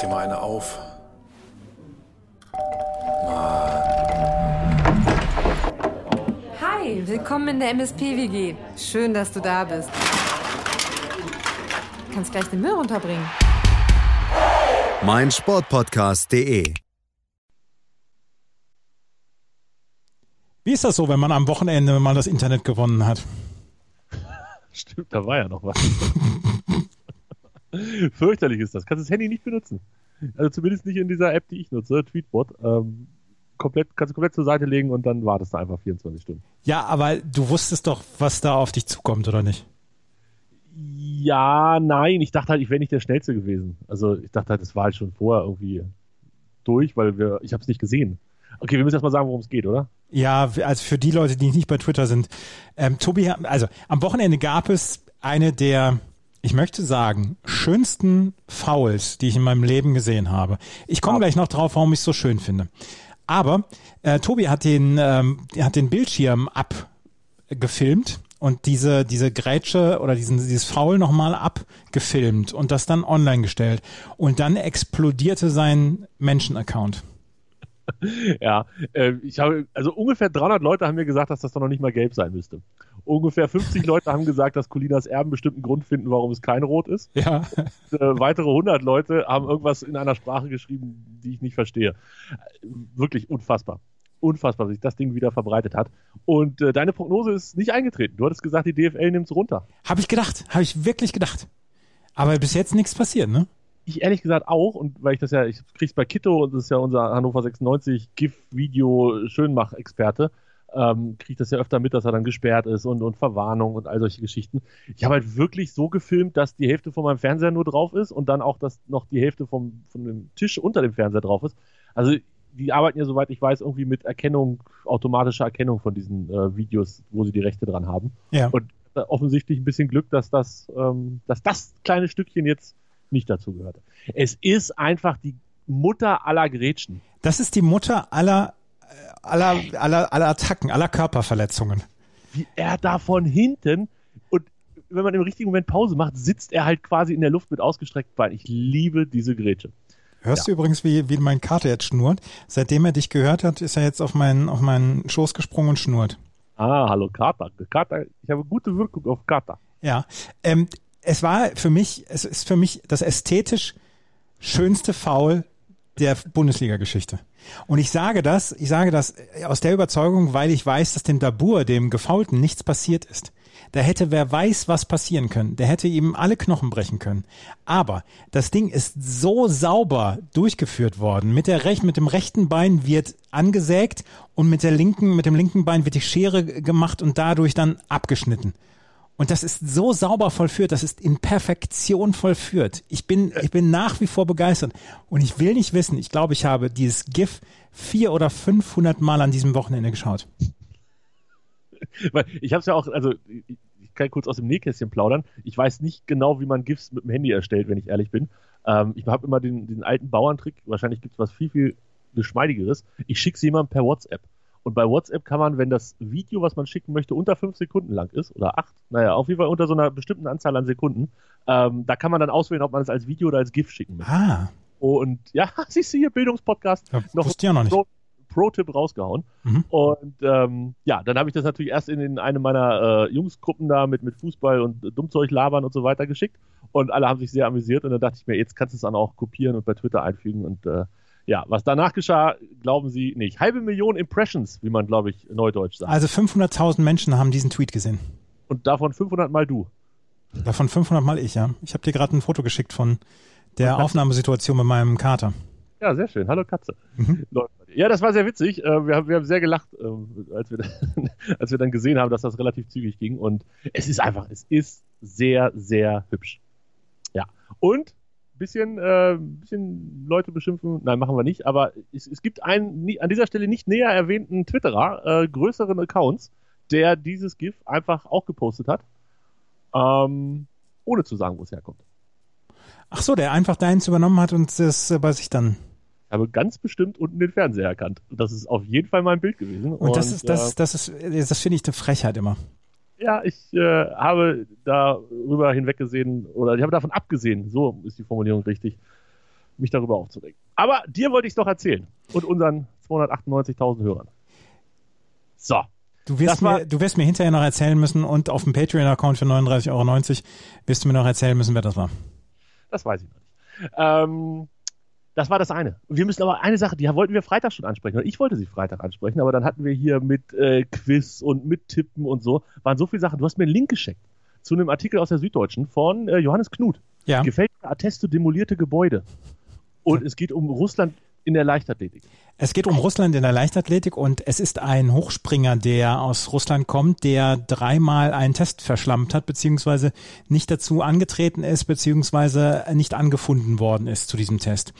dir mal eine auf. Hi, willkommen in der MSP-WG. Schön, dass du da bist. Du kannst gleich den Müll runterbringen. mein Sportpodcast.de. Wie ist das so, wenn man am Wochenende mal das Internet gewonnen hat? Stimmt, da war ja noch was. Fürchterlich ist das. Kannst das Handy nicht benutzen. Also zumindest nicht in dieser App, die ich nutze, Tweetbot. Ähm, komplett, kannst du komplett zur Seite legen und dann wartest du einfach 24 Stunden. Ja, aber du wusstest doch, was da auf dich zukommt, oder nicht? Ja, nein, ich dachte halt, ich wäre nicht der Schnellste gewesen. Also ich dachte halt, das war halt schon vorher irgendwie durch, weil wir, ich habe es nicht gesehen. Okay, wir müssen erst mal sagen, worum es geht, oder? Ja, also für die Leute, die nicht bei Twitter sind. Ähm, Tobi, also am Wochenende gab es eine der, ich möchte sagen, schönsten Fouls, die ich in meinem Leben gesehen habe. Ich komme gleich noch drauf, warum ich es so schön finde. Aber äh, Tobi hat den, ähm, hat den Bildschirm abgefilmt und diese, diese Grätsche oder diesen, dieses Foul nochmal abgefilmt und das dann online gestellt. Und dann explodierte sein Menschen-Account. ja, äh, ich habe, also ungefähr 300 Leute haben mir gesagt, dass das doch noch nicht mal gelb sein müsste. Ungefähr 50 Leute haben gesagt, dass Colinas Erben bestimmten Grund finden, warum es kein Rot ist. Ja. Und, äh, weitere 100 Leute haben irgendwas in einer Sprache geschrieben, die ich nicht verstehe. Wirklich unfassbar. Unfassbar, wie sich das Ding wieder verbreitet hat. Und äh, deine Prognose ist nicht eingetreten. Du hattest gesagt, die DFL nimmt es runter. Habe ich gedacht, habe ich wirklich gedacht. Aber bis jetzt nichts passiert, ne? Ich ehrlich gesagt auch, und weil ich das ja, ich krieg's bei Kitto, und das ist ja unser Hannover 96 GIF-Video-Schönmach-Experte, ähm, kriege ich das ja öfter mit, dass er dann gesperrt ist und, und Verwarnung und all solche Geschichten. Ich habe halt wirklich so gefilmt, dass die Hälfte von meinem Fernseher nur drauf ist und dann auch, dass noch die Hälfte vom, von dem Tisch unter dem Fernseher drauf ist. Also die arbeiten ja, soweit ich weiß, irgendwie mit Erkennung, automatischer Erkennung von diesen äh, Videos, wo sie die Rechte dran haben. Ja. Und offensichtlich ein bisschen Glück, dass das, ähm, dass das kleine Stückchen jetzt nicht dazu gehörte. Es ist einfach die Mutter aller Gretchen. Das ist die Mutter aller, äh, aller, aller, aller Attacken, aller Körperverletzungen. Wie er da von hinten und wenn man im richtigen Moment Pause macht, sitzt er halt quasi in der Luft mit ausgestreckten Beinen. Ich liebe diese Grätsche. Hörst du übrigens, wie, wie mein Kater jetzt schnurrt? Seitdem er dich gehört hat, ist er jetzt auf meinen, auf meinen Schoß gesprungen und schnurrt. Ah, hallo Kater. Kater. Ich habe gute Wirkung auf Kater. Ja, ähm, es war für mich, es ist für mich das ästhetisch schönste Foul der Bundesliga-Geschichte. Und ich sage das, ich sage das aus der Überzeugung, weil ich weiß, dass dem Dabur, dem Gefaulten, nichts passiert ist. Da hätte wer weiß, was passieren können. Der hätte ihm alle Knochen brechen können. Aber das Ding ist so sauber durchgeführt worden. Mit der Rech mit dem rechten Bein wird angesägt und mit der linken, mit dem linken Bein wird die Schere gemacht und dadurch dann abgeschnitten. Und das ist so sauber vollführt, das ist in Perfektion vollführt. Ich bin, ich bin nach wie vor begeistert. Und ich will nicht wissen, ich glaube, ich habe dieses GIF vier oder 500 Mal an diesem Wochenende geschaut. Weil ich habe es ja auch, also ich kann kurz aus dem Nähkästchen plaudern. Ich weiß nicht genau, wie man GIFs mit dem Handy erstellt, wenn ich ehrlich bin. Ähm, ich habe immer den, den alten Bauerntrick. Wahrscheinlich gibt es was viel, viel geschmeidigeres. Ich schicke es jemandem per WhatsApp. Und bei WhatsApp kann man, wenn das Video, was man schicken möchte, unter fünf Sekunden lang ist, oder acht, naja, auf jeden Fall unter so einer bestimmten Anzahl an Sekunden, ähm, da kann man dann auswählen, ob man es als Video oder als GIF schicken möchte. Ah, Und ja, siehst du hier, Bildungspodcast, ja, ich ja noch nicht. Pro- Pro-Tipp rausgehauen. Mhm. Und ähm, ja, dann habe ich das natürlich erst in, in eine meiner äh, Jungsgruppen da mit, mit Fußball und äh, Dummzeug labern und so weiter geschickt. Und alle haben sich sehr amüsiert. Und dann dachte ich mir, jetzt kannst du es dann auch kopieren und bei Twitter einfügen. Und äh, ja, was danach geschah, glauben Sie nicht. Halbe Million Impressions, wie man, glaube ich, neudeutsch sagt. also 500.000 Menschen haben diesen Tweet gesehen. Und davon 500 mal du. Davon 500 Mal ich, ja. Ich habe dir gerade ein Foto geschickt von der Aufnahmesituation mit meinem Kater. Ja, sehr schön. Hallo Katze. Mhm. Ja, das war sehr witzig. Äh, Wir haben, wir haben sehr gelacht, äh, als wir, dann, als wir dann gesehen haben, dass das relativ zügig ging. Und es ist einfach, es ist sehr, sehr hübsch. Ja. Und bisschen, äh, bisschen Leute beschimpfen, nein, machen wir nicht, aber es, es gibt einen nie- an dieser Stelle nicht näher erwähnten Twitterer, äh, größeren Accounts, der dieses GIF einfach auch gepostet hat, ähm, ohne zu sagen, wo es herkommt. Ach so, der einfach deins übernommen hat und das äh, bei sich dann. Ich habe ganz bestimmt unten den Fernseher erkannt. Und das ist auf jeden Fall mein Bild gewesen. Und das ist, äh, das, das ist, das finde ich eine Frechheit immer. Ja, ich äh, habe darüber hinweggesehen oder ich habe davon abgesehen, so ist die Formulierung richtig, mich darüber aufzuregen. Aber dir wollte ich es doch erzählen. Und unseren 298.000 Hörern. So. Du wirst, mir, du wirst mir hinterher noch erzählen müssen und auf dem Patreon-Account für 39,90 Euro wirst du mir noch erzählen müssen, wer das war. Das weiß ich noch nicht. Ähm, das war das eine. Wir müssen aber eine Sache, die wollten wir Freitag schon ansprechen. Ich wollte sie Freitag ansprechen, aber dann hatten wir hier mit äh, Quiz und mit Tippen und so, waren so viele Sachen. Du hast mir einen Link geschickt zu einem Artikel aus der Süddeutschen von äh, Johannes Knut. Ja. Gefällt mir Atteste demolierte Gebäude. Und es geht um Russland in der Leichtathletik. Es geht um Russland in der Leichtathletik und es ist ein Hochspringer, der aus Russland kommt, der dreimal einen Test verschlammt hat, beziehungsweise nicht dazu angetreten ist, beziehungsweise nicht angefunden worden ist zu diesem Test.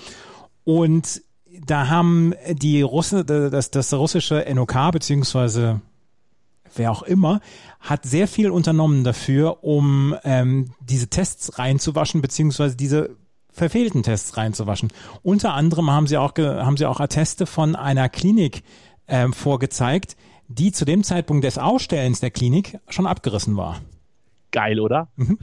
Und da haben die Russen, das, das russische NOK, beziehungsweise wer auch immer, hat sehr viel unternommen dafür, um ähm, diese Tests reinzuwaschen, beziehungsweise diese verfehlten Tests reinzuwaschen. Unter anderem haben sie auch, haben sie auch Atteste von einer Klinik ähm, vorgezeigt, die zu dem Zeitpunkt des Ausstellens der Klinik schon abgerissen war. Geil, oder? Mhm.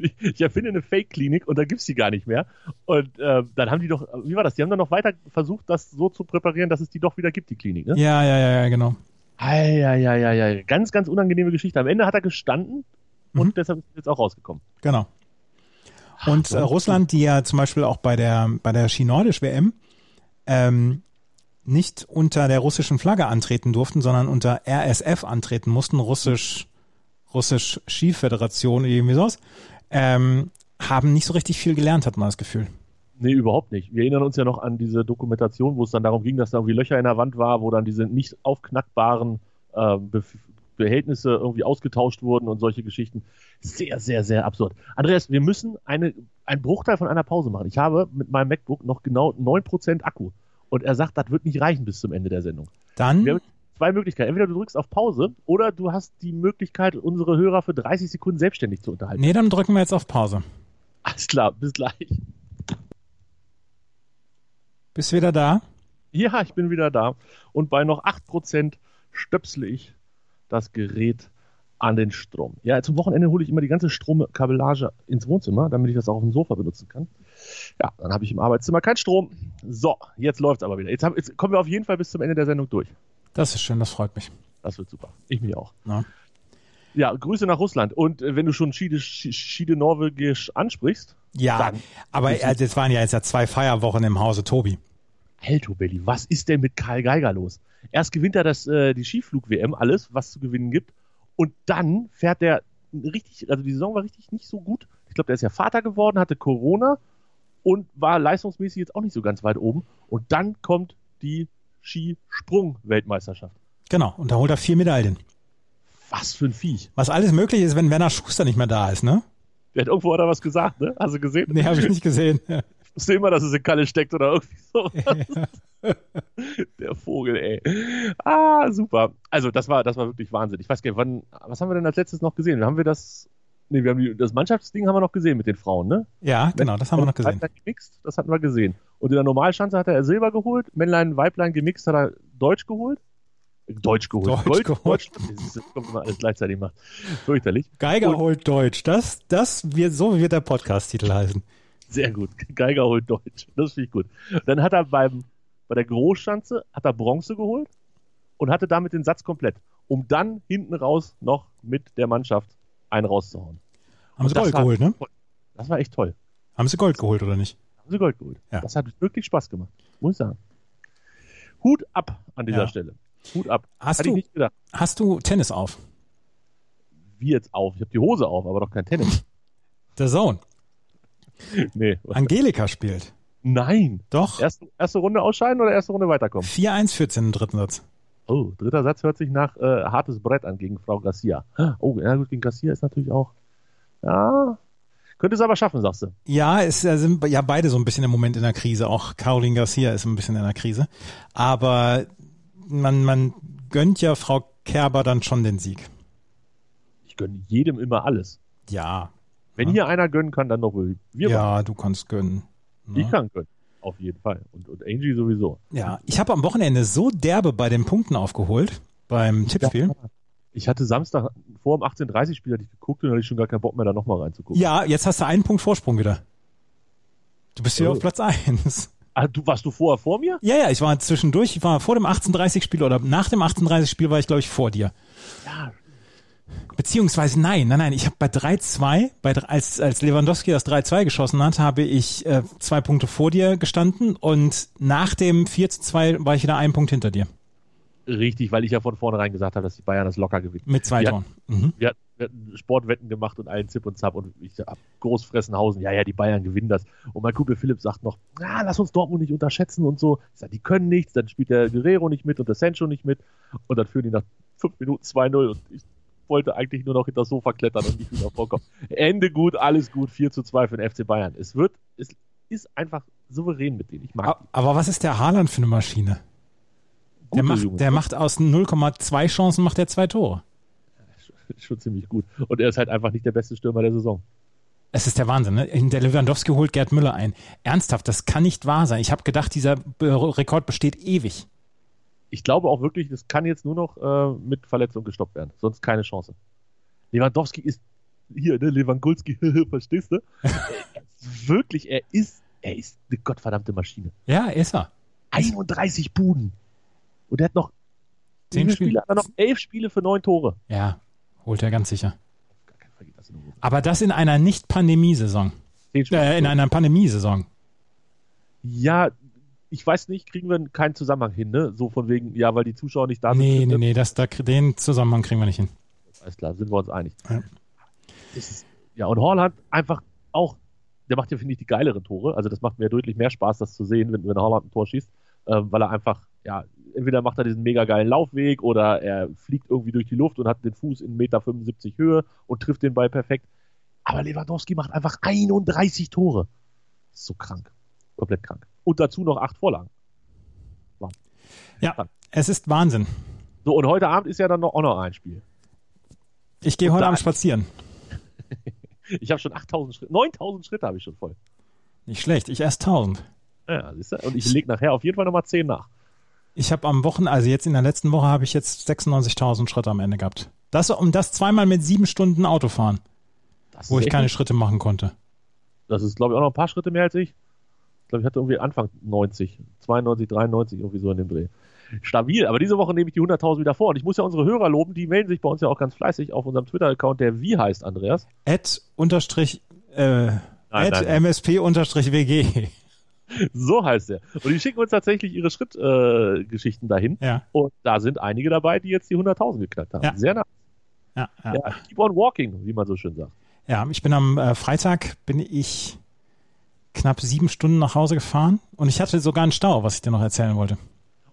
Ich erfinde eine Fake-Klinik und da gibt's die gar nicht mehr. Und äh, dann haben die doch, wie war das? Die haben dann noch weiter versucht, das so zu präparieren, dass es die doch wieder gibt, die Klinik, ne? Ja, ja, ja, ja, genau. Ja, ja, ja, ja. Ganz, ganz unangenehme Geschichte. Am Ende hat er gestanden und mhm. deshalb ist er jetzt auch rausgekommen. Genau. Und äh, Russland, die ja zum Beispiel auch bei der, bei der Ski-Nordisch-WM ähm, nicht unter der russischen Flagge antreten durften, sondern unter RSF antreten mussten, russisch, russisch Skiföderation, irgendwie sowas, ähm, haben nicht so richtig viel gelernt, hat man das Gefühl. Nee, überhaupt nicht. Wir erinnern uns ja noch an diese Dokumentation, wo es dann darum ging, dass da irgendwie Löcher in der Wand war, wo dann diese nicht aufknackbaren äh, Behältnisse irgendwie ausgetauscht wurden und solche Geschichten. Sehr, sehr, sehr absurd. Andreas, wir müssen eine, einen Bruchteil von einer Pause machen. Ich habe mit meinem MacBook noch genau 9% Akku. Und er sagt, das wird nicht reichen bis zum Ende der Sendung. Dann? Haben zwei Möglichkeiten. Entweder du drückst auf Pause oder du hast die Möglichkeit, unsere Hörer für 30 Sekunden selbstständig zu unterhalten. Nee, dann drücken wir jetzt auf Pause. Alles klar, bis gleich. Bist du wieder da? Ja, ich bin wieder da. Und bei noch 8% stöpsle ich das Gerät an den Strom. Ja, zum Wochenende hole ich immer die ganze Stromkabellage ins Wohnzimmer, damit ich das auch auf dem Sofa benutzen kann. Ja, dann habe ich im Arbeitszimmer keinen Strom. So, jetzt läuft es aber wieder. Jetzt, hab, jetzt, kommen wir auf jeden Fall bis zum Ende der Sendung durch. Das ist schön, das freut mich. Das wird super. Ich mich auch. Ja, ja Grüße nach Russland. Und äh, wenn du schon Schiede, Schiede Norwegisch ansprichst. Ja, aber äh, das waren ja jetzt ja zwei Feierwochen im Hause Tobi. Alto Belli, was ist denn mit Karl Geiger los? Erst gewinnt er das, äh, die Skiflug-WM, alles, was zu gewinnen gibt. Und dann fährt der richtig, also die Saison war richtig nicht so gut. Ich glaube, der ist ja Vater geworden, hatte Corona und war leistungsmäßig jetzt auch nicht so ganz weit oben. Und dann kommt die Skisprung-Weltmeisterschaft. Genau, und da holt er vier Medaillen. Was für ein Viech. Was alles möglich ist, wenn Werner Schuster nicht mehr da ist, ne? Der hat irgendwo da was gesagt, ne? Hast du gesehen? Nee, habe ich nicht gesehen. Ich wusste immer, dass es in Kalle steckt oder irgendwie so. Ja. Der Vogel, ey. Ah, super. Also, das war, das war wirklich Wahnsinn. Ich weiß gar nicht, wann, was haben wir denn als letztes noch gesehen? Haben wir das, nee, wir haben die, das Mannschaftsding haben wir noch gesehen mit den Frauen, ne? Ja, genau, das haben wir noch gesehen. Gemixt, das hatten wir gesehen. Und in der Normalschanze hat er Silber geholt, Männlein, Weiblein gemixt hat er Deutsch geholt. Deutsch geholt. Deutsch Gold, geholt. Das kommt immer alles gleichzeitig macht. Fürchterlich. Geiger Und, holt Deutsch. Das, das wird, so wird der Podcast-Titel heißen. Sehr gut. Geiger holt Deutsch. Das finde ich gut. Dann hat er beim bei der Großschanze hat er Bronze geholt und hatte damit den Satz komplett, um dann hinten raus noch mit der Mannschaft einen rauszuhauen. Haben und sie Gold geholt, ne? Das war echt toll. Haben sie Gold geholt oder nicht? Haben sie Gold geholt. Ja. Das hat wirklich Spaß gemacht, muss ich sagen. Hut ab an dieser ja. Stelle. Hut ab. Hast du, hast du Tennis auf? Wie jetzt auf? Ich habe die Hose auf, aber doch kein Tennis. Der Sohn. nee. Angelika spielt. Nein. Doch. Erste, erste Runde ausscheiden oder erste Runde weiterkommen? 4-1 führt im dritten Satz. Oh, dritter Satz hört sich nach äh, hartes Brett an gegen Frau Garcia. Oh, ja gut, gegen Garcia ist natürlich auch. Ja. Könnte es aber schaffen, sagst du. Ja, es sind ja beide so ein bisschen im Moment in der Krise. Auch Caroline Garcia ist ein bisschen in der Krise. Aber man, man gönnt ja Frau Kerber dann schon den Sieg. Ich gönne jedem immer alles. Ja. Wenn ja. hier einer gönnen kann, dann doch wir. Ja, machen. du kannst gönnen. Ne? kann können. Auf jeden Fall. Und, und Angie sowieso. Ja, ich habe am Wochenende so derbe bei den Punkten aufgeholt, beim Tippspiel. Ja, ich hatte Samstag vor dem 18.30 Spiel hatte ich geguckt und hatte ich schon gar keinen Bock mehr, da nochmal reinzugucken. Ja, jetzt hast du einen Punkt Vorsprung wieder. Du bist hier Oh. auf Platz 1. Ah, du, warst du vorher vor mir? Ja, ja, ich war zwischendurch, ich war vor dem 1830-Spiel oder nach dem 1830-Spiel war ich, glaube ich, vor dir. Ja. Beziehungsweise nein, nein, nein, ich habe bei 3-2, bei, drei- als, als Lewandowski das 3-2 geschossen hat, habe ich äh, zwei Punkte vor dir gestanden und nach dem 4-2 war ich wieder einen Punkt hinter dir. Richtig, weil ich ja von vornherein gesagt habe, dass die Bayern das locker gewinnen. Mit zwei. Toren. Mhm. Wir, hatten- wir hatten Sportwetten gemacht und allen Zip und Zap und ich hab Großfressenhausen, ja, ja, die Bayern gewinnen das. Und mein Kumpel Philipp sagt noch, na, lass uns Dortmund nicht unterschätzen und so. Ich sag, die können nichts, dann spielt der Guerrero nicht mit und der Sancho nicht mit und dann führen die nach fünf Minuten 2-0 und ich wollte eigentlich nur noch hinter das Sofa klettern und nicht wieder vorkommen. Ende gut, alles gut, 4 zu 2 für den FC Bayern. Es wird, es ist einfach souverän mit denen. Ich mag A- Aber was ist der Haaland für eine Maschine? Der macht, der macht aus 0,2 Chancen macht er zwei Tore. schon ziemlich gut. Und er ist halt einfach nicht der beste Stürmer der Saison. Es ist der Wahnsinn, ne? Der Lewandowski holt Gerd Müller ein. Ernsthaft, das kann nicht wahr sein. Ich habe gedacht, dieser Rekord besteht ewig. Ich glaube auch wirklich, das kann jetzt nur noch äh, mit Verletzung gestoppt werden. Sonst keine Chance. Lewandowski ist hier, ne, Lewandowski, verstehst du? Wirklich, er ist, er ist eine gottverdammte Maschine. Ja, ist er. 31 Buden. Und er hat noch Zehn Spiele. Spiele, hat er noch elf Spiele für neun Tore. Ja, holt er ganz sicher. Aber das in einer Nicht-Pandemie-Saison. Äh, in einer Pandemie-Saison. ja, ich weiß nicht, kriegen wir keinen Zusammenhang hin, ne? So von wegen, ja, weil die Zuschauer nicht da Nee, sind. nee, nee, das, da, den Zusammenhang kriegen wir nicht hin. Alles klar, sind wir uns einig. Ja. Ist, ja, und Haaland einfach auch, der macht ja, finde ich, die geileren Tore. Also das macht mir deutlich mehr Spaß, das zu sehen, wenn, wenn Haaland ein Tor schießt, ähm, weil er einfach, ja, entweder macht er diesen mega geilen Laufweg oder er fliegt irgendwie durch die Luft und hat den Fuß in 1,75 Meter Höhe und trifft den Ball perfekt. Aber Lewandowski macht einfach 31 Tore. So krank. Komplett krank. Und dazu noch acht Vorlagen. Ja, es ist Wahnsinn. So, und heute Abend ist ja dann noch, auch noch ein Spiel. Ich gehe heute Abend spazieren. Ich habe schon 8000 Schritte, 9000 Schritte habe ich schon voll. Nicht schlecht, ich erst 1000. Ja, siehst du? Und ich lege nachher auf jeden Fall nochmal 10 nach. Ich habe am Wochen, also jetzt in der letzten Woche habe ich jetzt 96.000 Schritte am Ende gehabt. Das um das zweimal mit sieben Stunden Autofahren, Das wo ich keine nicht- Schritte machen konnte. Das ist, glaube ich, auch noch ein paar Schritte mehr als ich. Ich glaube, ich hatte irgendwie Anfang 90, 92, 93, irgendwie so in dem Dreh. Stabil, aber diese Woche nehme ich die 100.000 wieder vor. Und ich muss ja unsere Hörer loben, die melden sich bei uns ja auch ganz fleißig auf unserem Twitter-Account, der wie heißt, Andreas? Ad unterstrich, äh, nein. MSP unterstrich WG. So heißt er. Und die schicken uns tatsächlich ihre Schrittgeschichten äh, dahin. Ja, Und da sind einige dabei, die jetzt die 100.000 geknackt haben. Ja. Sehr nah. ja, ja. Ja, keep on walking, wie man so schön sagt. Ja, ich bin am äh, Freitag, bin ich knapp sieben Stunden nach Hause gefahren und ich hatte sogar einen Stau, was ich dir noch erzählen wollte.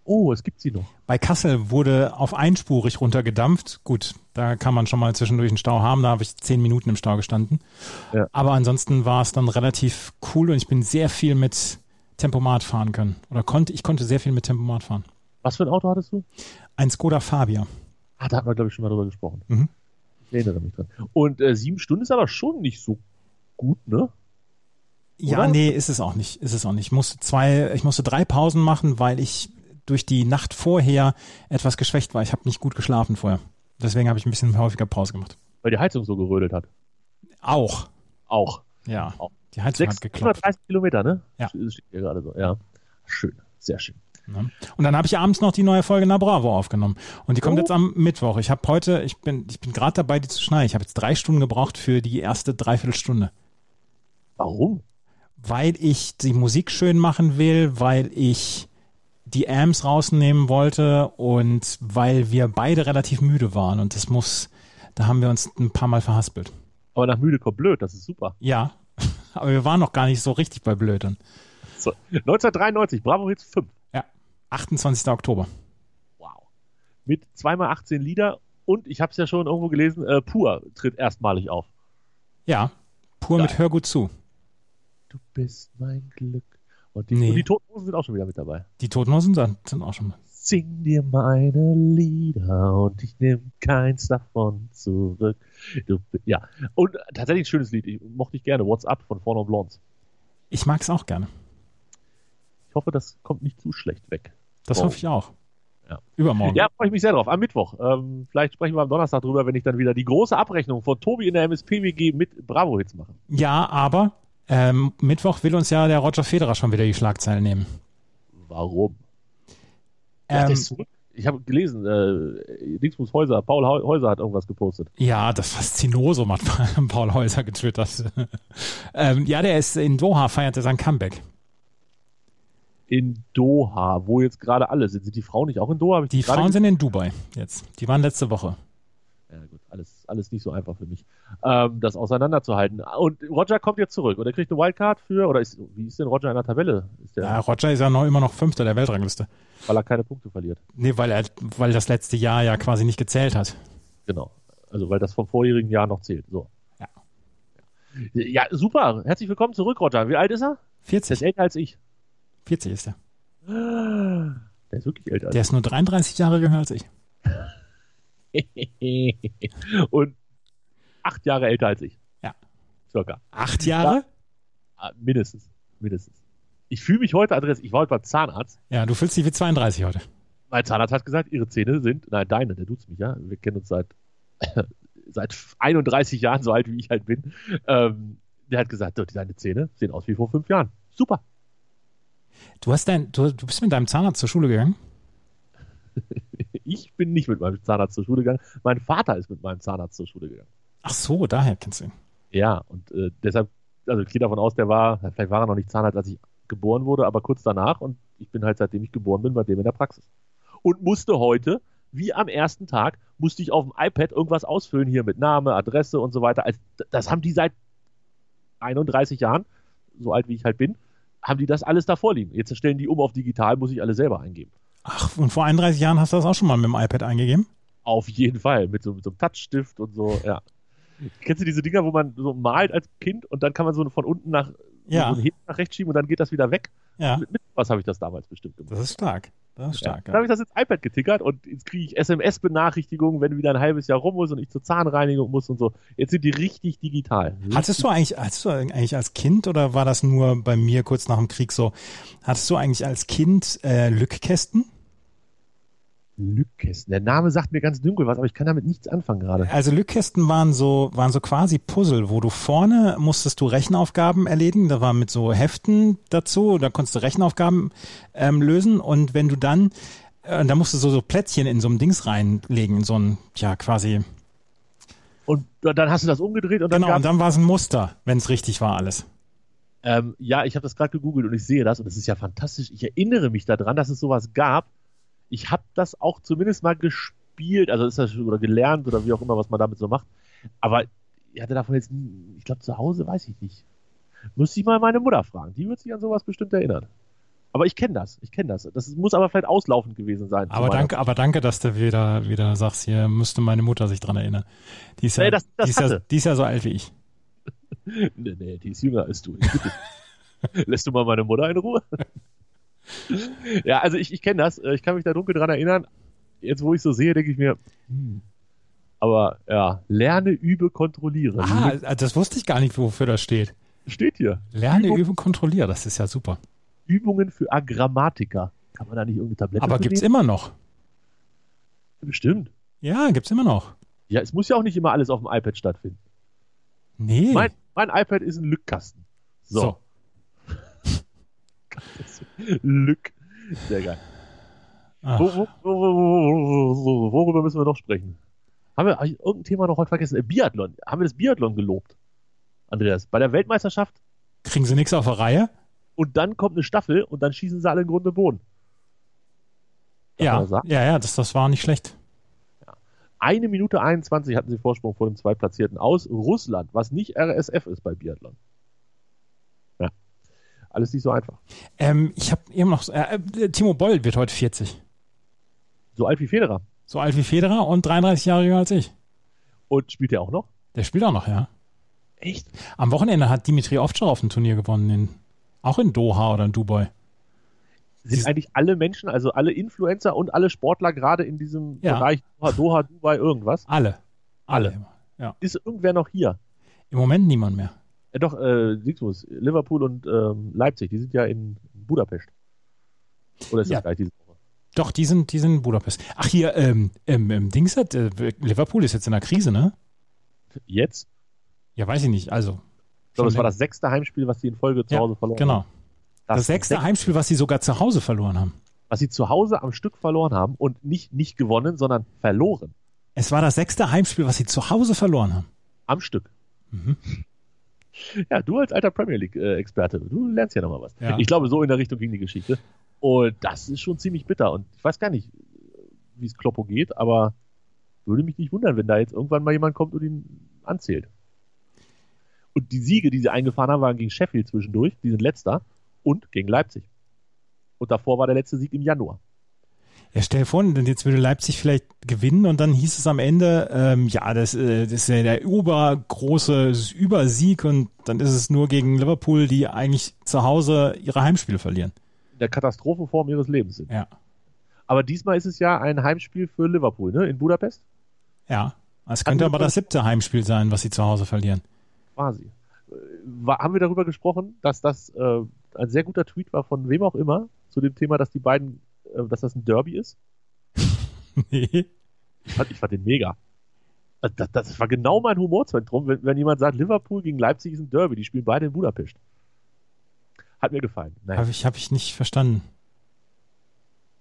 Oh, es gibt sie noch. Bei Kassel wurde auf einspurig runtergedampft. Gut, da kann man schon mal zwischendurch einen Stau haben. Da habe ich zehn Minuten im Stau gestanden. Ja. Aber ansonsten war es dann relativ cool und ich bin sehr viel mit Tempomat fahren können. Oder konnte, ich konnte sehr viel mit Tempomat fahren. Was für ein Auto hattest du? Ein Skoda Fabia. Ah, da hatten wir, glaube ich, schon mal drüber gesprochen. Mhm. Ich erinnere mich dran. Und äh, sieben Stunden ist aber schon nicht so gut, ne? Ja, Oder? nee, ist es auch nicht. Ist es auch nicht. Ich musste zwei, ich musste drei Pausen machen, weil ich durch die Nacht vorher etwas geschwächt war. Ich habe nicht gut geschlafen vorher. Deswegen habe ich ein bisschen häufiger Pause gemacht. Weil die Heizung so gerödelt hat. Auch. Auch. Ja. Auch. Die Heizung hat geklappt. 630 Kilometer, ne? Ja. Das steht hier gerade so. Ja. Schön. Sehr schön. Ne? Und dann habe ich abends noch die neue Folge Na Bravo aufgenommen. Und die kommt Oh. jetzt am Mittwoch. Ich habe heute, ich bin, ich bin gerade dabei, die zu schneiden. Ich habe jetzt drei Stunden gebraucht für die erste Dreiviertelstunde. Warum? Weil ich die Musik schön machen will, weil ich die Amps rausnehmen wollte und weil wir beide relativ müde waren. Und das muss, da haben wir uns ein paar Mal verhaspelt. Aber nach müde kommt blöd, das ist super. Ja, aber wir waren noch gar nicht so richtig bei Blödern. So. 1993, Bravo Hits 5. Ja, 28. Oktober. Wow. Mit zweimal 18 Lieder und ich habe es ja schon irgendwo gelesen, äh, Pur tritt erstmalig auf. Ja, pur mit Geil. Hör gut zu. Du bist mein Glück. Und die, Nee. und die Toten Hosen sind auch schon wieder mit dabei. Die Toten Hosen sind sind auch schon mal. Sing dir meine Lieder und ich nehme keins davon zurück. Du, ja, und tatsächlich ein schönes Lied. Ich mochte ich gerne. What's Up von No Blondes. Ich mag es auch gerne. Ich hoffe, das kommt nicht zu schlecht weg. Das Oh. hoffe ich auch. Ja. Übermorgen. Ja, freue ich mich sehr drauf. Am Mittwoch. Ähm, vielleicht sprechen wir am Donnerstag drüber, wenn ich dann wieder die große Abrechnung von Tobi in der MSPWG mit Bravo-Hits mache. Ja, aber Ähm, Mittwoch will uns ja der Roger Federer schon wieder die Schlagzeilen nehmen. Warum? Ähm. Ich habe gelesen, äh, Dingsbus Häuser, Paul Häuser hat irgendwas gepostet. ja, das Faszinosum hat Paul Häuser getwittert. ähm, ja, der ist in Doha, feiert er sein Comeback. In Doha, wo jetzt gerade alle sind. Sind die Frauen nicht auch in Doha? Die Frauen sind in Dubai jetzt. Die waren letzte Woche. Ja gut, alles, alles nicht so einfach für mich, ähm, das auseinanderzuhalten. Und Roger kommt jetzt zurück und er kriegt eine Wildcard für, oder ist, wie ist denn Roger in der Tabelle? Ist der, Ja, Roger ist ja noch immer noch Fünfter der Weltrangliste. weil er keine Punkte verliert. Nee, weil er, weil das letzte Jahr ja quasi nicht gezählt hat. Genau. Also weil das vom vorherigen Jahr noch zählt. So. Ja. Ja, super. Herzlich willkommen zurück, Roger. Wie alt ist er? Der 40. ist älter als ich. 40 ist er. Der ist wirklich älter Der ist nur 33 Jahre jünger als ich. Und acht Jahre älter als ich. Ja. Circa. Acht Jahre? Ah, Mindestens. Mindestens. Ich fühle mich heute, Andreas, ich war heute beim Zahnarzt. Ja, du fühlst dich wie 32 heute. Mein Zahnarzt hat gesagt, ihre Zähne sind, nein, deine, der tut's mich, ja. Wir kennen uns seit, seit 31 Jahren, so alt wie ich halt bin. Ähm, der hat gesagt, deine Zähne sehen aus wie vor fünf Jahren. Super. Du hast dein, du, du bist mit deinem Zahnarzt zur Schule gegangen? Ich bin nicht mit meinem Zahnarzt zur Schule gegangen. Mein Vater ist mit meinem Zahnarzt zur Schule gegangen. Ach so, daher kennst du ihn. Ja, und äh, deshalb, also ich gehe davon aus, der war, vielleicht war er noch nicht Zahnarzt, als ich geboren wurde, aber kurz danach und ich bin halt seitdem ich geboren bin bei dem in der Praxis. Und musste heute, wie am ersten Tag, musste ich auf dem iPad irgendwas ausfüllen hier mit Name, Adresse und so weiter. Also, das haben die seit 31 Jahren, so alt wie ich halt bin, haben die das alles da vorliegen. Jetzt stellen die um auf digital, muss ich alles selber eingeben. Ach, und vor 31 Jahren hast du das auch schon mal mit dem iPad eingegeben? Auf jeden Fall, mit so, mit so einem Touchstift und so, ja. Kennst du diese Dinger, wo man so malt als Kind und dann kann man so von unten nach, Ja. so nach rechts schieben und dann geht das wieder weg? Ja, Mit, mit was habe ich das damals bestimmt gemacht? das ist stark. Das ist Ja. stark. Dann habe ich das ins iPad getickert und jetzt kriege ich SMS-Benachrichtigungen, wenn wieder ein halbes Jahr rum muss und ich zur Zahnreinigung muss und so. Jetzt sind die richtig digital. Hattest du eigentlich, hattest du eigentlich als Kind oder war das nur bei mir kurz nach dem Krieg so? Hattest du eigentlich als Kind äh, Lückkästen? Lückkästen. Der Name sagt mir ganz dunkel was, aber ich kann damit nichts anfangen gerade. Also Lückkästen waren so, waren so quasi Puzzle, wo du vorne musstest du Rechenaufgaben erledigen. Da war mit so Heften dazu, da konntest du Rechenaufgaben ähm, lösen und wenn du dann, äh, da musst du so, so Plättchen in so einem Dings reinlegen, in so ein, ja quasi, Und dann hast du das umgedreht und dann genau, und dann war es ein Muster, wenn es richtig war alles. Ähm, ja, ich habe das gerade gegoogelt und ich sehe das und das ist ja fantastisch. Ich erinnere mich daran, dass es sowas gab. Ich habe das auch zumindest mal gespielt, also ist das oder gelernt oder wie auch immer, was man damit so macht. Aber ich hatte davon jetzt, nie- ich glaube zu Hause weiß ich nicht. Müsste ich mal meine Mutter fragen. Die wird sich an sowas bestimmt erinnern. Aber ich kenne das, ich kenne das. Das muss aber vielleicht auslaufend gewesen sein. Aber danke, aber danke, dass du wieder, wieder sagst, hier müsste meine Mutter sich dran erinnern. Die ist ja, Nee, das- das die ist ja, die ist ja so alt wie ich. Nee, nee, die ist jünger als du. Lässt du mal meine Mutter in Ruhe? ja, also ich, ich kenne das. Äh, Ich kann mich da dunkel dran erinnern. Jetzt, wo ich so sehe, denke ich mir, hm. aber ja, lerne, übe, kontrolliere. Ah, das wusste ich gar nicht, wofür das steht. Steht hier. Lerne, Übung- übe, kontrolliere. Das ist ja super. Übungen für Agrammatiker. Kann man da nicht irgendeine Tablette Aber gibt's nehmen? immer noch. Bestimmt. Ja, gibt's immer noch. Ja, es muss ja auch nicht immer alles auf dem iPad stattfinden. Nee. Mein, mein iPad ist ein Lückkasten. So. so. Lück. Sehr geil. Ach, Wo, wo, wo, wo, wo, wo, worüber müssen wir noch sprechen? Haben wir irgendein Thema noch heute vergessen? Äh, Biathlon. Haben wir das Biathlon gelobt? Andreas, bei der Weltmeisterschaft kriegen sie nichts auf der Reihe? und dann kommt eine Staffel und dann schießen sie alle in Grund und Boden. Ja, ja, ja, das, das war nicht schlecht. Eine Minute 21 hatten sie Vorsprung vor dem Zweitplatzierten aus Russland, was nicht RSF ist bei Biathlon. Alles nicht so einfach. Ähm, ich habe eben noch, äh, äh, Timo Boll wird heute 40. So alt wie Federer. So alt wie Federer und 33 Jahre jünger als ich. Und spielt er auch noch? Der spielt auch noch, ja. Echt? Am Wochenende hat Dimitri Ovtcharov ein Turnier gewonnen, in, auch in Doha oder in Dubai. Sind Sie- eigentlich alle Menschen, also alle Influencer und alle Sportler gerade in diesem Ja. Bereich Doha, Doha, Dubai, irgendwas? Alle. Alle. Ja. Ist irgendwer noch hier? Im Moment niemand mehr. Äh, doch, äh, Dingsbus, Liverpool und ähm, Leipzig, die sind ja in Budapest. Oder ist Ja. das gleich diese Woche? Doch, die sind, die sind in Budapest. Ach, hier, ähm, ähm, ähm, Dings hat, äh, Liverpool ist jetzt in der Krise, ne? Jetzt? Ja, weiß ich nicht. Also, glaube, es Schon war das sechste Heimspiel, was sie in Folge zu Ja, Hause verloren Genau. haben. Das, sechste sech- Heimspiel, was sie sogar zu Hause verloren haben. was sie zu Hause am Stück verloren haben und nicht, nicht gewonnen, sondern verloren. Es war das sechste Heimspiel, was sie zu Hause verloren haben. Am Stück. Mhm. Ja, du als alter Premier League-Experte, du lernst ja nochmal was. Ja. Ich glaube, so in der Richtung ging die Geschichte. Und das ist schon ziemlich bitter. Und ich weiß gar nicht, wie es Kloppo geht, aber würde mich nicht wundern, wenn da jetzt irgendwann mal jemand kommt und ihn anzählt. Und die Siege, die sie eingefahren haben, waren gegen Sheffield zwischendurch, die sind letzter, und gegen Leipzig. Und davor war der letzte Sieg im Januar. Ja, stell dir vor, denn jetzt würde Leipzig vielleicht gewinnen und dann hieß es am Ende, ähm, ja, das, äh, das ist ja der übergroße Übersieg und dann ist es nur gegen Liverpool, die eigentlich zu Hause ihre Heimspiele verlieren. In der Katastrophenform ihres Lebens sind. Ja, Aber diesmal ist es ja ein Heimspiel für Liverpool, ne? In Budapest? ja. Es könnte aber das siebte Heimspiel sein, was sie zu Hause verlieren. Quasi. Äh, War, haben wir darüber gesprochen, dass das äh, ein sehr guter Tweet war von wem auch immer zu dem Thema, dass die beiden, dass das ein Derby ist? Nee. Ich fand, ich fand den mega. Also Das, das war genau mein Humorzentrum, wenn, wenn jemand sagt, Liverpool gegen Leipzig ist ein Derby, die spielen beide in Budapest. Hat mir gefallen. Naja, Habe ich, hab ich nicht verstanden.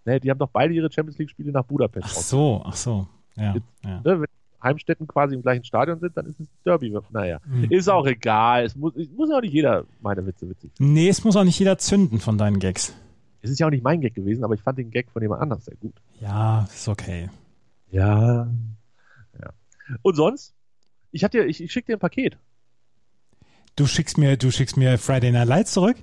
nee, die haben doch beide ihre Champions League-Spiele nach Budapest Ach so, ach so. Ja, ja. Ne, wenn Heimstätten quasi im gleichen Stadion sind, dann ist es ein Derby. Naja, Hm. ist auch egal. Es muss, es muss auch nicht jeder meine Witze witzig Nee, es muss auch nicht jeder zünden von deinen Gags. Es ist ja auch nicht mein Gag gewesen, aber ich fand den Gag von jemand anders sehr gut. Ja, ist okay. Ja. ja. Und sonst? Ich, hab dir, ich, ich schick dir ein Paket. Du schickst mir, du schickst mir Friday Night Lights zurück?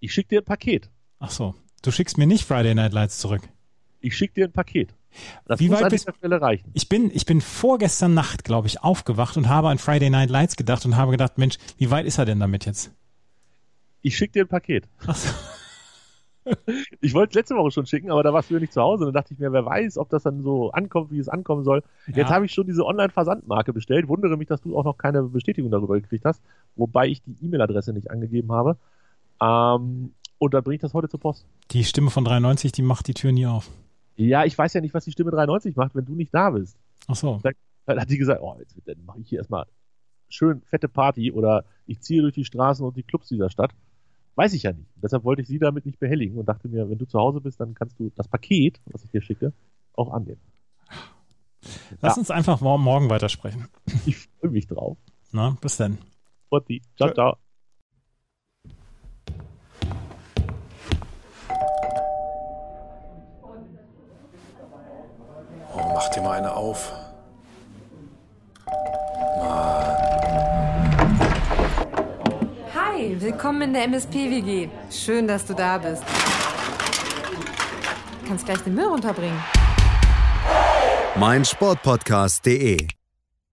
Ich schick dir ein Paket. Ach so. Du schickst mir nicht Friday Night Lights zurück. Ich schick dir ein Paket. Das Wie muss weit an bist- dieser Stelle reichen. Ich bin, ich bin vorgestern Nacht, glaube ich, aufgewacht und habe an Friday Night Lights gedacht und habe gedacht, Mensch, wie weit ist er denn damit jetzt? Ich schick dir ein Paket. Ach so. Ich wollte es letzte Woche schon schicken, aber da warst du ja nicht zu Hause. Und dann dachte ich mir, wer weiß, ob das dann so ankommt, wie es ankommen soll. Jetzt Ja. habe ich schon diese Online-Versandmarke bestellt. Wundere mich, dass du auch noch keine Bestätigung darüber gekriegt hast, wobei ich die E-Mail-Adresse nicht angegeben habe. Ähm, und dann bringe ich das heute zur Post. Die Stimme von 93, die macht die Tür nie auf. Ja, ich weiß ja nicht, was die Stimme 93 macht, wenn du nicht da bist. Ach so. Dann hat die gesagt, oh, jetzt dann mache ich hier erstmal schön fette Party oder ich ziehe durch die Straßen und die Clubs dieser Stadt. Weiß ich ja nicht. Deshalb wollte ich sie damit nicht behelligen und dachte mir, wenn du zu Hause bist, dann kannst du das Paket, was ich dir schicke, auch annehmen. Lass Ja. uns einfach mor- morgen weitersprechen. Ich freue mich drauf. Na, bis dann. Ciao, Tschö. ciao. Oh, mach dir mal eine auf. Willkommen in der MSP-WG. Schön, dass du da bist. Kannst gleich den Müll runterbringen. meinsportpodcast.de